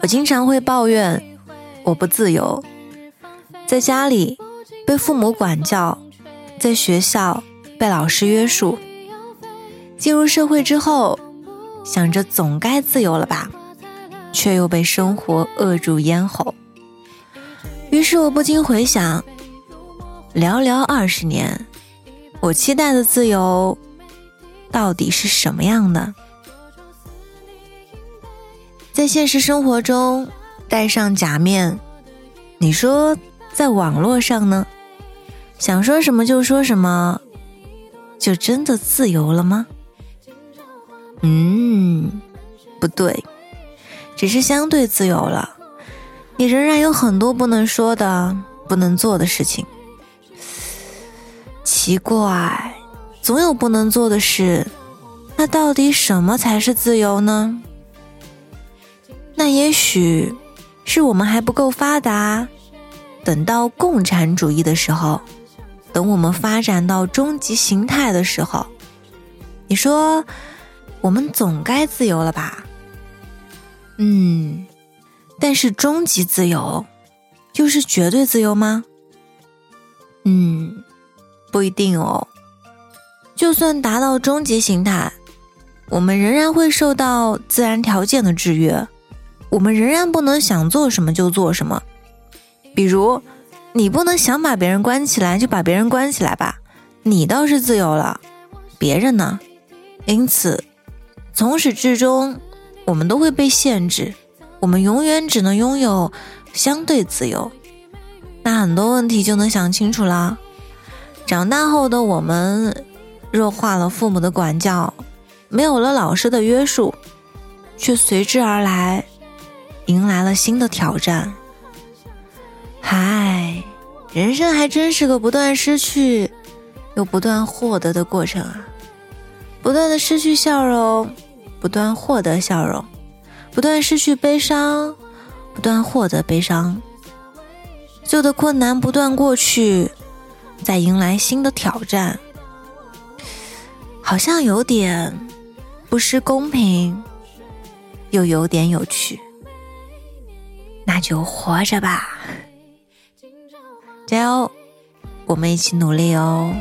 我经常会抱怨我不自由，在家里被父母管教，在学校被老师约束，进入社会之后，想着总该自由了吧，却又被生活扼住咽喉。于是我不禁回想，寥寥二十年，我期待的自由到底是什么样的？在现实生活中戴上假面，你说在网络上呢？想说什么就说什么，就真的自由了吗？嗯，不对，只是相对自由了。你仍然有很多不能说的、不能做的事情。奇怪，总有不能做的事，那到底什么才是自由呢？那也许是我们还不够发达，等到共产主义的时候，等我们发展到终极形态的时候，你说我们总该自由了吧？嗯，但是终极自由就是绝对自由吗？嗯，不一定哦。就算达到终极形态，我们仍然会受到自然条件的制约。我们仍然不能想做什么就做什么，比如，你不能想把别人关起来就把别人关起来吧，你倒是自由了，别人呢？因此，从始至终，我们都会被限制，我们永远只能拥有相对自由。那很多问题就能想清楚了。长大后的我们，弱化了父母的管教，没有了老师的约束，却随之而来。迎来了新的挑战。嗨，人生还真是个不断失去又不断获得的过程啊！不断的失去笑容，不断获得笑容；不断失去悲伤，不断获得悲伤。旧的困难不断过去，再迎来新的挑战，好像有点不失公平，又有点有趣。那就活着吧，加油！我们一起努力哦。